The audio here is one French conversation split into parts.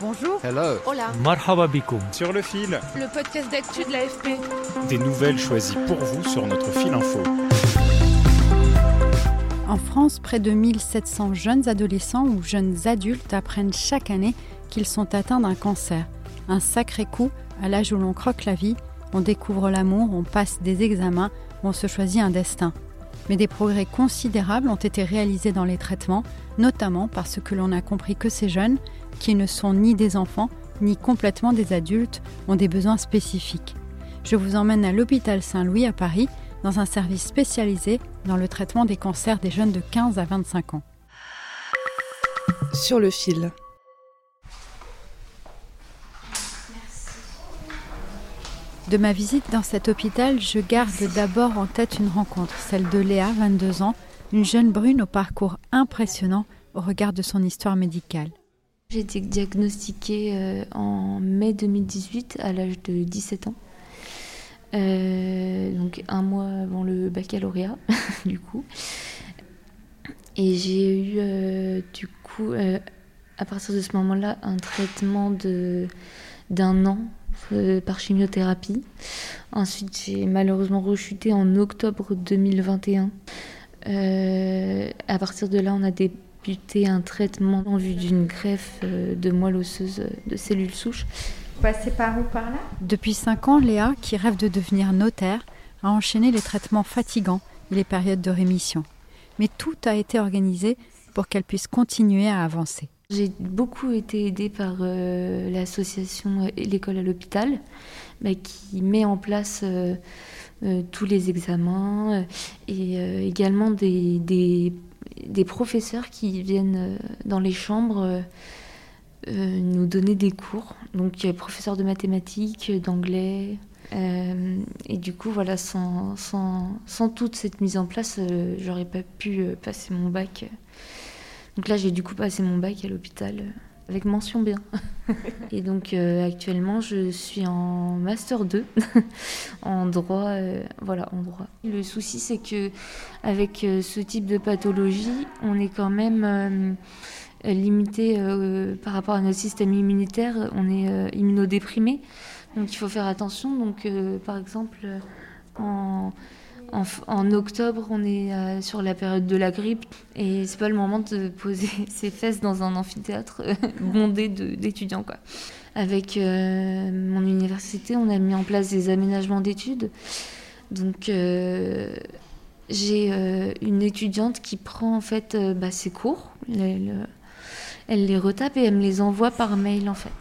Bonjour. Hello. Hola. Marhaba. Sur le fil, Le podcast d'actu de l'AFP. des nouvelles choisies pour vous sur notre fil info. En France, près de 1700 jeunes adolescents ou jeunes adultes apprennent chaque année qu'ils sont atteints d'un cancer. Un sacré coup à l'âge où l'on croque la vie, on découvre l'amour, on passe des examens, on se choisit un destin. Mais des progrès considérables ont été réalisés dans les traitements, notamment parce que l'on a compris que ces jeunes, qui ne sont ni des enfants, ni complètement des adultes, ont des besoins spécifiques. Je vous emmène à l'hôpital Saint-Louis à Paris, dans un service spécialisé dans le traitement des cancers des jeunes de 15 à 25 ans. Sur le fil. De ma visite dans cet hôpital, je garde d'abord en tête une rencontre, celle de Léa, 22 ans, une jeune brune au parcours impressionnant au regard de son histoire médicale. J'ai été diagnostiquée euh, en mai 2018 à l'âge de 17 ans. Euh, donc un mois avant le baccalauréat, du coup. Et j'ai eu, euh, du coup, à partir de ce moment-là, un traitement d'un an euh, par chimiothérapie. Ensuite, j'ai malheureusement rechuté en octobre 2021. Euh, à partir de là, on a débuté un traitement en vue d'une greffe euh, de moelle osseuse de cellules souches. Passé par où par là? Depuis 5 ans, Léa, qui rêve de devenir notaire, a enchaîné les traitements fatigants et les périodes de rémission. Mais tout a été organisé pour qu'elle puisse continuer à avancer. J'ai beaucoup été aidée par euh, l'association euh, L'école à l'hôpital, bah, qui met en place euh, tous les examens et également des, professeurs qui viennent dans les chambres nous donner des cours. Donc, professeurs de mathématiques, d'anglais. et du coup, voilà, sans, sans, sans toute cette mise en place, j'aurais pas pu passer mon bac. Donc là, j'ai du coup passé mon bac à l'hôpital euh, avec mention bien. Et donc euh, actuellement, je suis en master 2 en droit. euh, voilà, en droit. Le souci, c'est que avec euh, ce type de pathologie, on est quand même limité par rapport à notre système immunitaire. On est immunodéprimé, donc il faut faire attention. Donc, par exemple, en en, octobre, on est euh, sur la période de la grippe et c'est pas le moment de poser ses fesses dans un amphithéâtre euh, bondé d'étudiants. quoi. Avec euh, mon université, on a mis en place des aménagements d'études. Donc, j'ai une étudiante qui prend en fait bah, ses cours, elle, elle- elle les retape et elle me les envoie par mail en fait.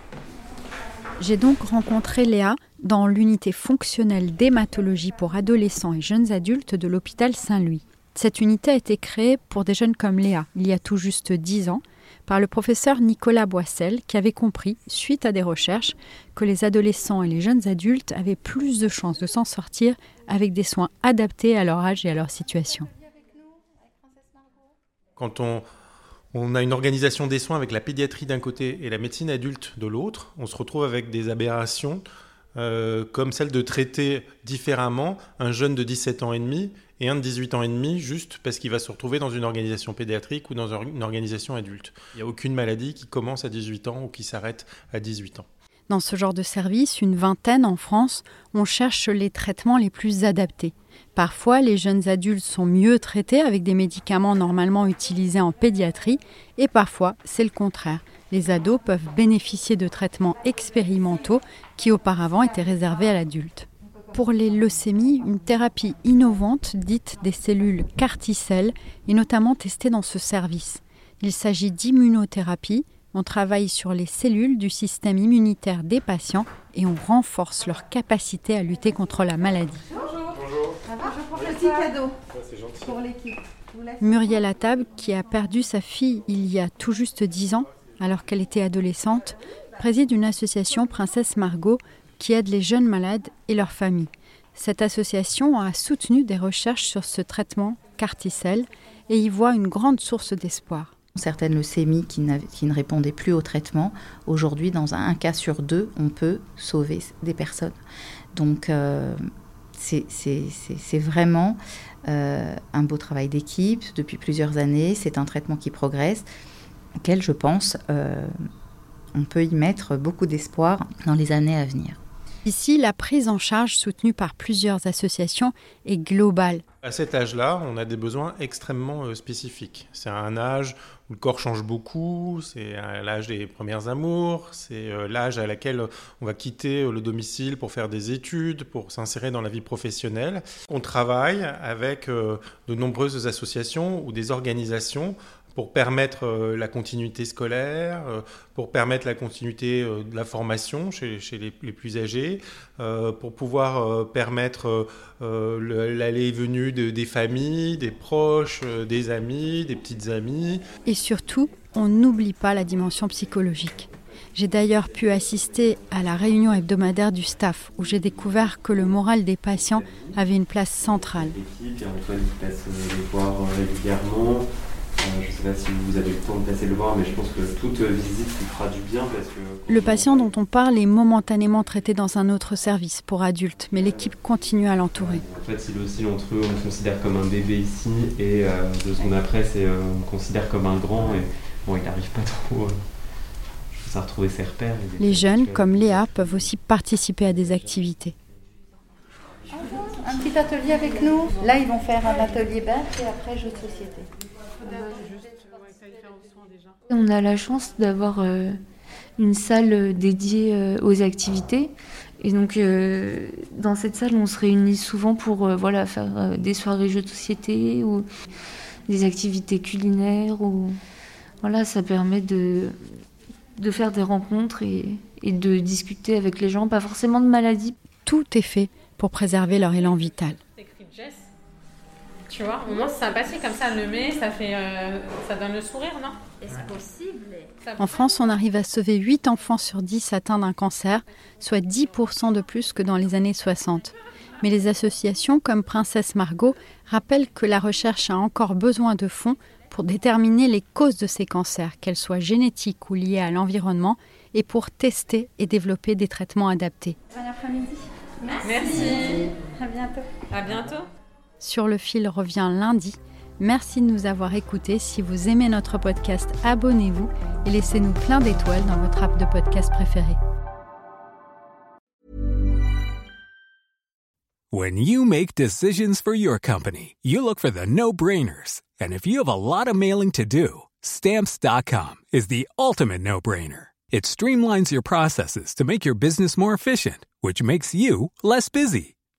J'ai donc rencontré Léa dans l'unité fonctionnelle d'hématologie pour adolescents et jeunes adultes de l'hôpital Saint-Louis. Cette unité a été créée pour des jeunes comme Léa, il y a tout juste 10 ans, par le professeur Nicolas Boissel, qui avait compris, suite à des recherches, que les adolescents et les jeunes adultes avaient plus de chances de s'en sortir avec des soins adaptés à leur âge et à leur situation. Quand on, on a une organisation des soins avec la pédiatrie d'un côté et la médecine adulte de l'autre, on se retrouve avec des aberrations euh, comme celle de traiter différemment un jeune de 17 ans et demi et un de 18 ans et demi juste parce qu'il va se retrouver dans une organisation pédiatrique ou dans une organisation adulte. Il n'y a aucune maladie qui commence à 18 ans ou qui s'arrête à 18 ans. Dans ce genre de service, une vingtaine en France, on cherche les traitements les plus adaptés. Parfois, les jeunes adultes sont mieux traités avec des médicaments normalement utilisés en pédiatrie, et parfois, c'est le contraire. Les ados peuvent bénéficier de traitements expérimentaux qui auparavant étaient réservés à l'adulte. Pour les leucémies, une thérapie innovante dite des cellules carticelles est notamment testée dans ce service. Il s'agit d'immunothérapie on travaille sur les cellules du système immunitaire des patients et on renforce leur capacité à lutter contre la maladie. Petit cadeau pour l'équipe. Muriel Attab, qui a perdu sa fille il y a tout juste dix ans, alors qu'elle était adolescente, préside une association Princesse Margot qui aide les jeunes malades et leurs familles. Cette association a soutenu des recherches sur ce traitement Carticel et y voit une grande source d'espoir. Certaines leucémies qui, qui, ne répondaient plus au traitement, aujourd'hui, dans un, cas sur deux, on peut sauver des personnes. Donc, euh, c'est vraiment euh, un beau travail d'équipe depuis plusieurs années. C'est un traitement qui progresse, auquel je pense euh, on peut y mettre beaucoup d'espoir dans les années à venir. Ici, la prise en charge soutenue par plusieurs associations est globale. À cet âge-là, on a des besoins extrêmement euh, spécifiques. C'est un âge le corps change beaucoup, c'est l'âge des premières amours, c'est euh, l'âge à laquelle on va quitter euh, le domicile pour faire des études, pour s'insérer dans la vie professionnelle. On travaille avec de nombreuses associations ou des organisations pour permettre euh, la continuité scolaire, euh, pour permettre la continuité euh, de la formation chez, les, plus âgés, pour pouvoir permettre l'aller et venue des familles, des proches, des amis, des petites amies. Et surtout, on n'oublie pas la dimension psychologique. J'ai d'ailleurs pu assister à la réunion hebdomadaire du staff où j'ai découvert que le moral des patients avait une place centrale. Euh, je ne sais pas si vous avez le temps de passer le voir, mais je pense que toute visite lui fera du bien. Parce que le patient dont on parle est momentanément traité dans un autre service pour adultes, mais l'équipe continue à l'entourer. En fait, s'il oscille entre eux, on le considère comme un bébé ici, et euh, deux secondes après, c'est, euh, on le considère comme un grand, et bon, il n'arrive pas trop à retrouver ses repères. Les jeunes, comme Léa, peuvent aussi participer à des activités. Un petit atelier avec nous. Là, ils vont faire un atelier bête et après jeu de société. On a la chance d'avoir euh, une salle dédiée euh, aux activités. Et donc, euh, dans cette salle, on se réunit souvent pour voilà, faire des soirées jeux de société ou des activités culinaires. Ou... Voilà, ça permet de, de faire des rencontres et, et de discuter avec les gens, pas forcément de maladies. Tout est fait pour préserver leur élan vital. Tu vois, au moins c'est sympathique comme ça, le met, ça fait, euh, ça donne le sourire, non? Est-ce possible? En France, on arrive à sauver 8 enfants sur 10 atteints d'un cancer, soit 10% de plus que dans les années 60. Mais les associations comme Princesse Margot rappellent que la recherche a encore besoin de fonds pour déterminer les causes de ces cancers, qu'elles soient génétiques ou liées à l'environnement, et pour tester et développer des traitements adaptés. Bon après-midi. Merci. Merci. À bientôt. À bientôt. Sur le fil revient lundi. Merci de nous avoir écoutés. Si vous aimez notre podcast, abonnez-vous et laissez-nous plein d'étoiles dans votre app de podcast préférée. When you make decisions for your company, you look for the no-brainers. And if you have a lot of mailing to do, stamps.com is the ultimate no-brainer. It streamlines your processes to make your business more efficient, which makes you less busy.